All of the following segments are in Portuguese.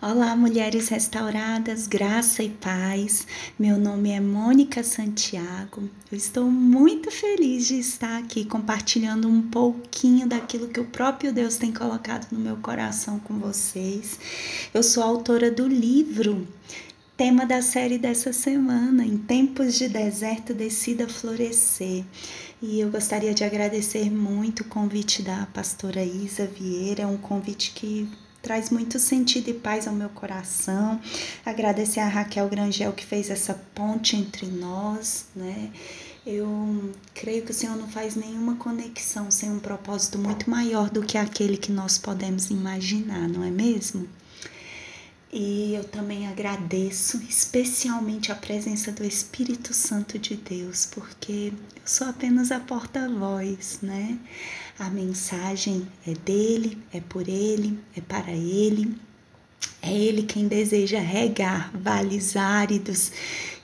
Olá, mulheres restauradas, graça e paz. Meu nome é Mônica Santiago. Eu estou muito feliz de estar aqui compartilhando um pouquinho daquilo que o próprio Deus tem colocado no meu coração com vocês. Eu sou autora do livro tema da série dessa semana, Em Tempos de Deserto Decida Florescer. E eu gostaria de agradecer muito o convite da pastora Isa Vieira, é um convite que traz muito sentido e paz ao meu coração. Agradecer a Raquel Grangel que fez essa ponte entre nós, né? Eu creio que o Senhor não faz nenhuma conexão sem um propósito muito maior do que aquele que nós podemos imaginar, não é mesmo? E eu também agradeço especialmente a presença do Espírito Santo de Deus, porque eu sou apenas a porta-voz, né? A mensagem é dele, é por ele, é para ele. É ele quem deseja regar vales áridos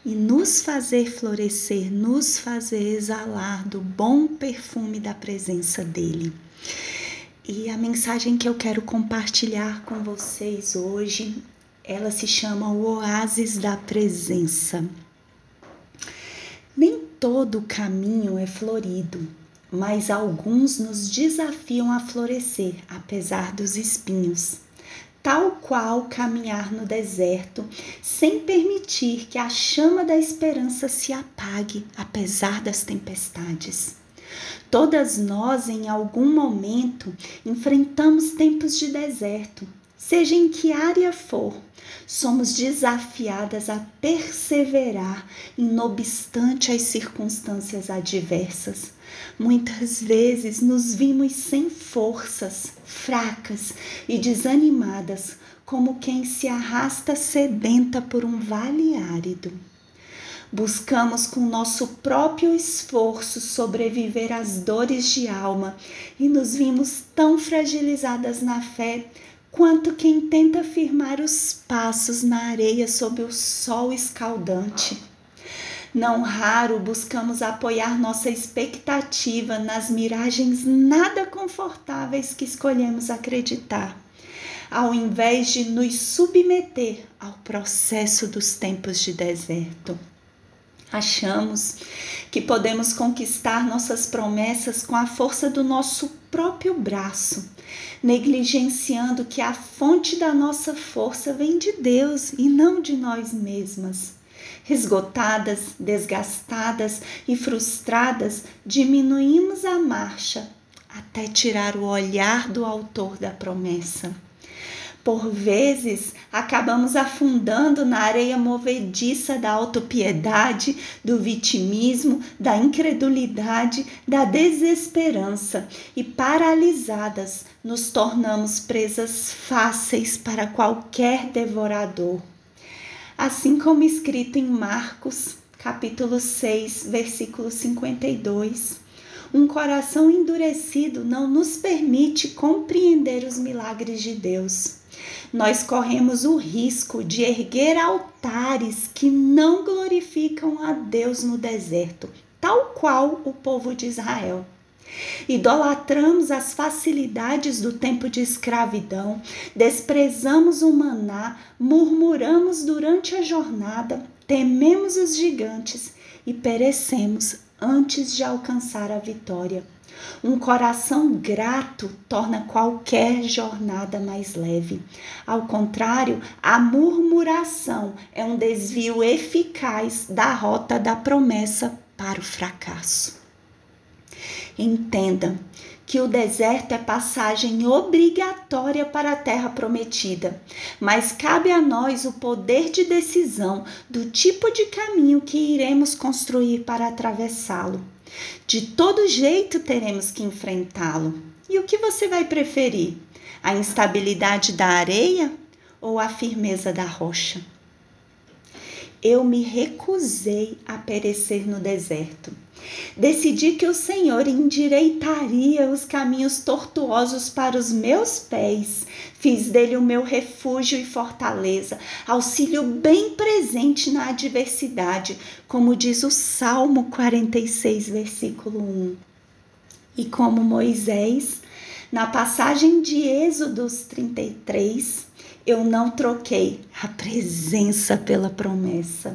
e nos fazer florescer, nos fazer exalar do bom perfume da presença dele. E a mensagem que eu quero compartilhar com vocês hoje ela se chama o oásis da presença. Nem todo caminho é florido, mas alguns nos desafiam a florescer, apesar dos espinhos. Tal qual caminhar no deserto, sem permitir que a chama da esperança se apague, apesar das tempestades. Todas nós, em algum momento, enfrentamos tempos de deserto, seja em que área for, somos desafiadas a perseverar, não obstante as circunstâncias adversas. Muitas vezes nos vimos sem forças, fracas e desanimadas, como quem se arrasta sedenta por um vale árido. Buscamos com nosso próprio esforço sobreviver às dores de alma e nos vimos tão fragilizadas na fé quanto quem tenta firmar os passos na areia sob o sol escaldante. Não raro buscamos apoiar nossa expectativa nas miragens nada confortáveis que escolhemos acreditar, ao invés de nos submeter ao processo dos tempos de deserto. Achamos que podemos conquistar nossas promessas com a força do nosso próprio braço, negligenciando que a fonte da nossa força vem de Deus e não de nós mesmas. Esgotadas, desgastadas e frustradas, diminuímos a marcha até tirar o olhar do autor da promessa. Por vezes, acabamos afundando na areia movediça da autopiedade, do vitimismo, da incredulidade, da desesperança e paralisadas nos tornamos presas fáceis para qualquer devorador. Assim como escrito em Marcos, capítulo 6, versículo 52 um coração endurecido não nos permite compreender os milagres de Deus. Nós corremos o risco de erguer altares que não glorificam a Deus no deserto, tal qual o povo de Israel. Idolatramos as facilidades do tempo de escravidão, desprezamos o maná, murmuramos durante a jornada, tememos os gigantes e perecemos antes de alcançar a vitória. Um coração grato torna qualquer jornada mais leve. Ao contrário, a murmuração é um desvio eficaz da rota da promessa para o fracasso. Entenda que o deserto é passagem obrigatória para a terra prometida, mas cabe a nós o poder de decisão do tipo de caminho que iremos construir para atravessá-lo. De todo jeito teremos que enfrentá-lo. E o que você vai preferir? A instabilidade da areia ou a firmeza da rocha? Eu me recusei a perecer no deserto. Decidi que o Senhor endireitaria os caminhos tortuosos para os meus pés. Fiz dele o meu refúgio e fortaleza, auxílio bem presente na adversidade, como diz o Salmo 46, versículo 1. E como Moisés, na passagem de Êxodos 33, Eu não troquei a presença pela promessa.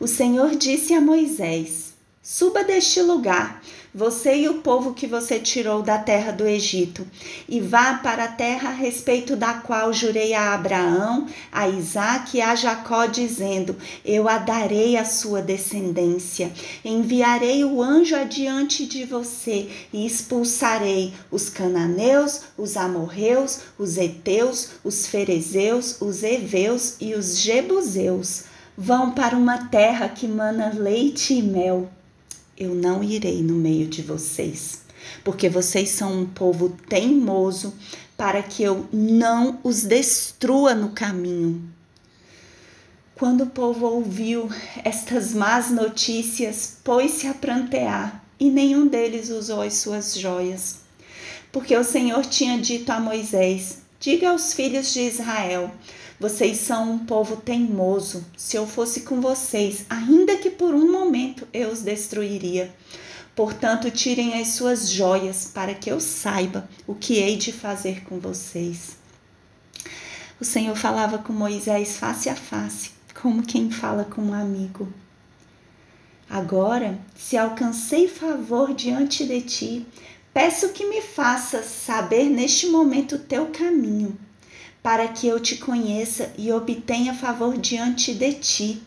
O Senhor disse a Moisés: Suba deste lugar você e o povo que você tirou da terra do Egito, e vá para a terra a respeito da qual jurei a Abraão, a Isaque e a Jacó, dizendo: Eu a darei à sua descendência. Enviarei o anjo adiante de você e expulsarei os cananeus, os amorreus, os heteus, os ferezeus, os heveus e os jebuseus. Vão para uma terra que mana leite e mel eu não irei no meio de vocês, porque vocês são um povo teimoso, para que eu não os destrua no caminho. Quando o povo ouviu estas más notícias, pôs-se a prantear, e nenhum deles usou as suas joias. Porque o Senhor tinha dito a Moisés: Diga aos filhos de Israel: vocês são um povo teimoso. Se eu fosse com vocês, ainda que por um momento eu os destruiria. Portanto, tirem as suas joias para que eu saiba o que hei de fazer com vocês. O Senhor falava com Moisés face a face, como quem fala com um amigo. Agora, se alcancei favor diante de ti, peço que me faças saber neste momento o teu caminho para que eu te conheça e obtenha favor diante de ti.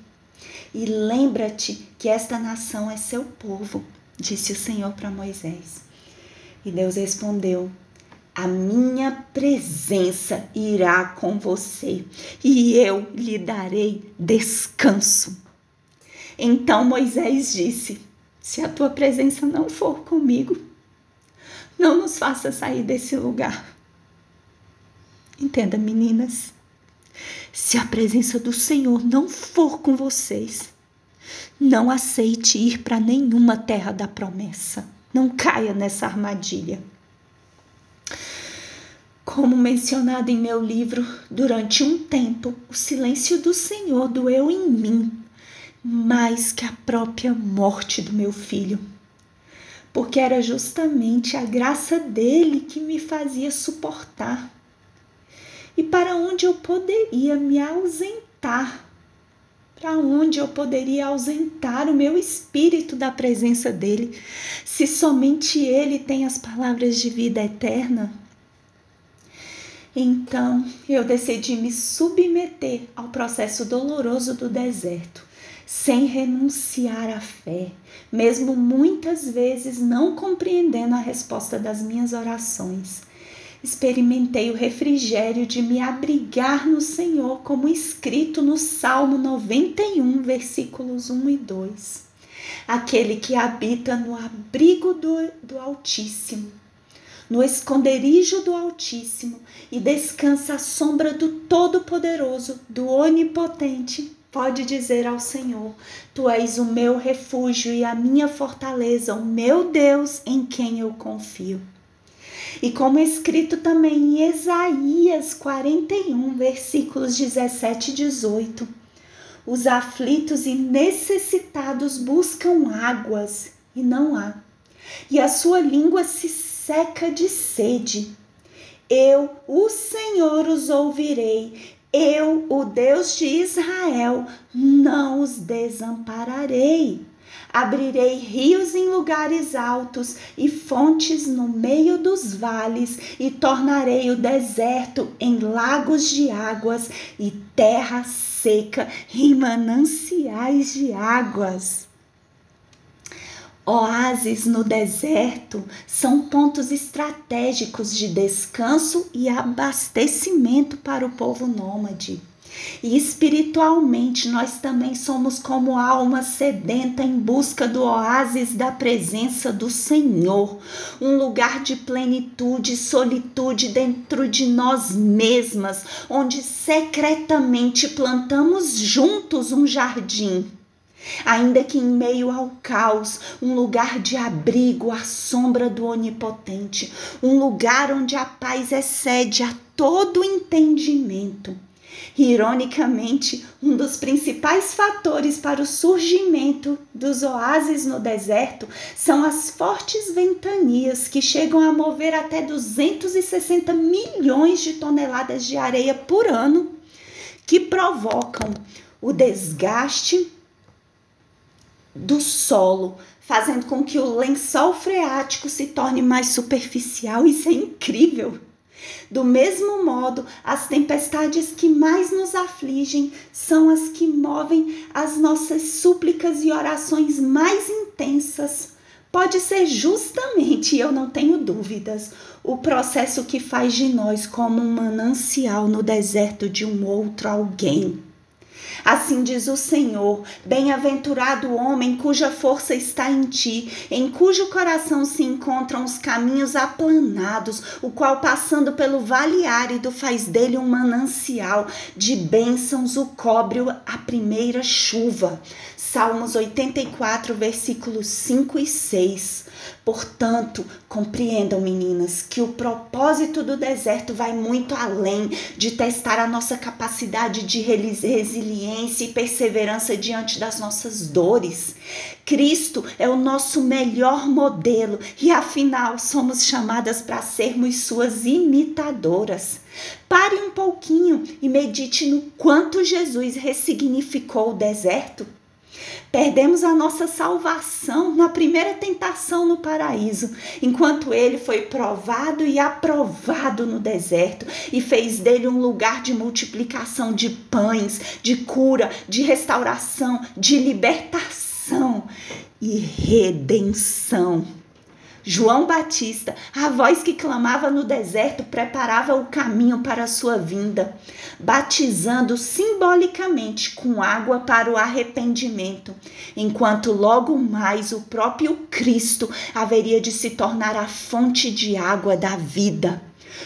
E lembra-te que esta nação é seu povo, disse o Senhor para Moisés. E Deus respondeu: A minha presença irá com você, e eu lhe darei descanso. Então Moisés disse: Se a tua presença não for comigo, não nos faça sair desse lugar. Entenda, meninas, se a presença do Senhor não for com vocês, não aceite ir para nenhuma terra da promessa. Não caia nessa armadilha. Como mencionado em meu livro, durante um tempo o silêncio do Senhor doeu em mim mais que a própria morte do meu filho, porque era justamente a graça dele que me fazia suportar e para onde eu poderia me ausentar, para onde eu poderia ausentar o meu espírito da presença dele, se somente ele tem as palavras de vida eterna. Então eu decidi me submeter ao processo doloroso do deserto, sem renunciar à fé, mesmo muitas vezes não compreendendo a resposta das minhas orações experimentei o refrigério de me abrigar no Senhor, como escrito no Salmo 91, versículos 1 e 2. Aquele que habita no abrigo do, do Altíssimo, no esconderijo do Altíssimo e descansa à sombra do Todo-Poderoso, do Onipotente, pode dizer ao Senhor: Tu és o meu refúgio e a minha fortaleza, o meu Deus em quem eu confio. E como é escrito também em Isaías 41, versículos 17 e 18: Os aflitos e necessitados buscam águas e não há, e a sua língua se seca de sede. Eu, o Senhor, os ouvirei. Eu, o Deus de Israel, não os desampararei. Abrirei rios em lugares altos e fontes no meio dos vales, e tornarei o deserto em lagos de águas e terra seca em mananciais de águas. Oásis no deserto são pontos estratégicos de descanso e abastecimento para o povo nômade. E espiritualmente nós também somos como alma sedenta em busca do oásis da presença do Senhor, um lugar de plenitude e solitude dentro de nós mesmas, onde secretamente plantamos juntos um jardim. Ainda que em meio ao caos, um lugar de abrigo à sombra do Onipotente, um lugar onde a paz excede a todo entendimento Ironicamente, um dos principais fatores para o surgimento dos oásis no deserto são as fortes ventanias que chegam a mover até 260 milhões de toneladas de areia por ano, que provocam o desgaste do solo, fazendo com que o lençol freático se torne mais superficial. Isso é incrível! Do mesmo modo, as tempestades que mais nos afligem são as que movem as nossas súplicas e orações mais intensas. Pode ser justamente, eu não tenho dúvidas, o processo que faz de nós como um manancial no deserto de um outro alguém. Assim diz o Senhor: Bem-aventurado o homem cuja força está em ti, em cujo coração se encontram os caminhos aplanados, o qual, passando pelo vale árido, faz dele um manancial de bênçãos, o cobre a primeira chuva. Salmos 84, versículos 5 e 6. Portanto, compreendam, meninas, que o propósito do deserto vai muito além de testar a nossa capacidade de resiliência e perseverança diante das nossas dores. Cristo é o nosso melhor modelo e, afinal, somos chamadas para sermos suas imitadoras. Pare um pouquinho e medite no quanto Jesus ressignificou o deserto Perdemos a nossa salvação na primeira tentação no paraíso, enquanto ele foi provado e aprovado no deserto e fez dele um lugar de multiplicação de pães, de cura, de restauração, de libertação e redenção. João Batista, a voz que clamava no deserto, preparava o caminho para a sua vinda, batizando simbolicamente com água para o arrependimento, enquanto logo mais o próprio Cristo haveria de se tornar a fonte de água da vida.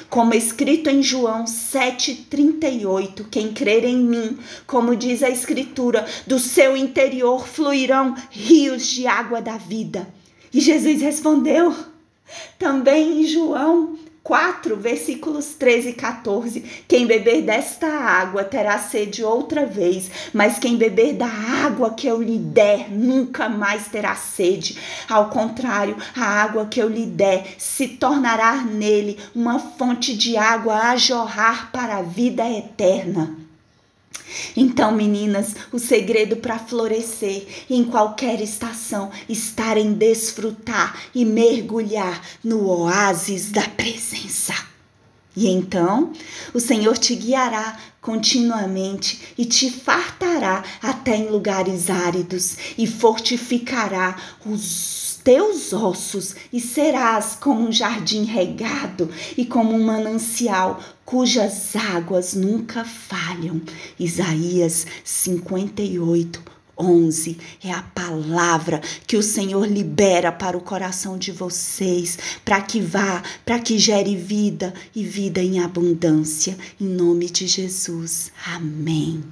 Como escrito em João 7,38: Quem crer em mim, como diz a Escritura, do seu interior fluirão rios de água da vida. E Jesus respondeu também em João 4, versículos 13 e 14: Quem beber desta água terá sede outra vez, mas quem beber da água que eu lhe der nunca mais terá sede. Ao contrário, a água que eu lhe der se tornará nele uma fonte de água a jorrar para a vida eterna. Então, meninas, o segredo para florescer em qualquer estação está em desfrutar e mergulhar no oásis da presença. E então o Senhor te guiará continuamente e te fartará até em lugares áridos e fortificará os teus ossos e serás como um jardim regado e como um manancial cujas águas nunca falham. Isaías 58, 11 é a palavra que o Senhor libera para o coração de vocês, para que vá, para que gere vida e vida em abundância. Em nome de Jesus. Amém.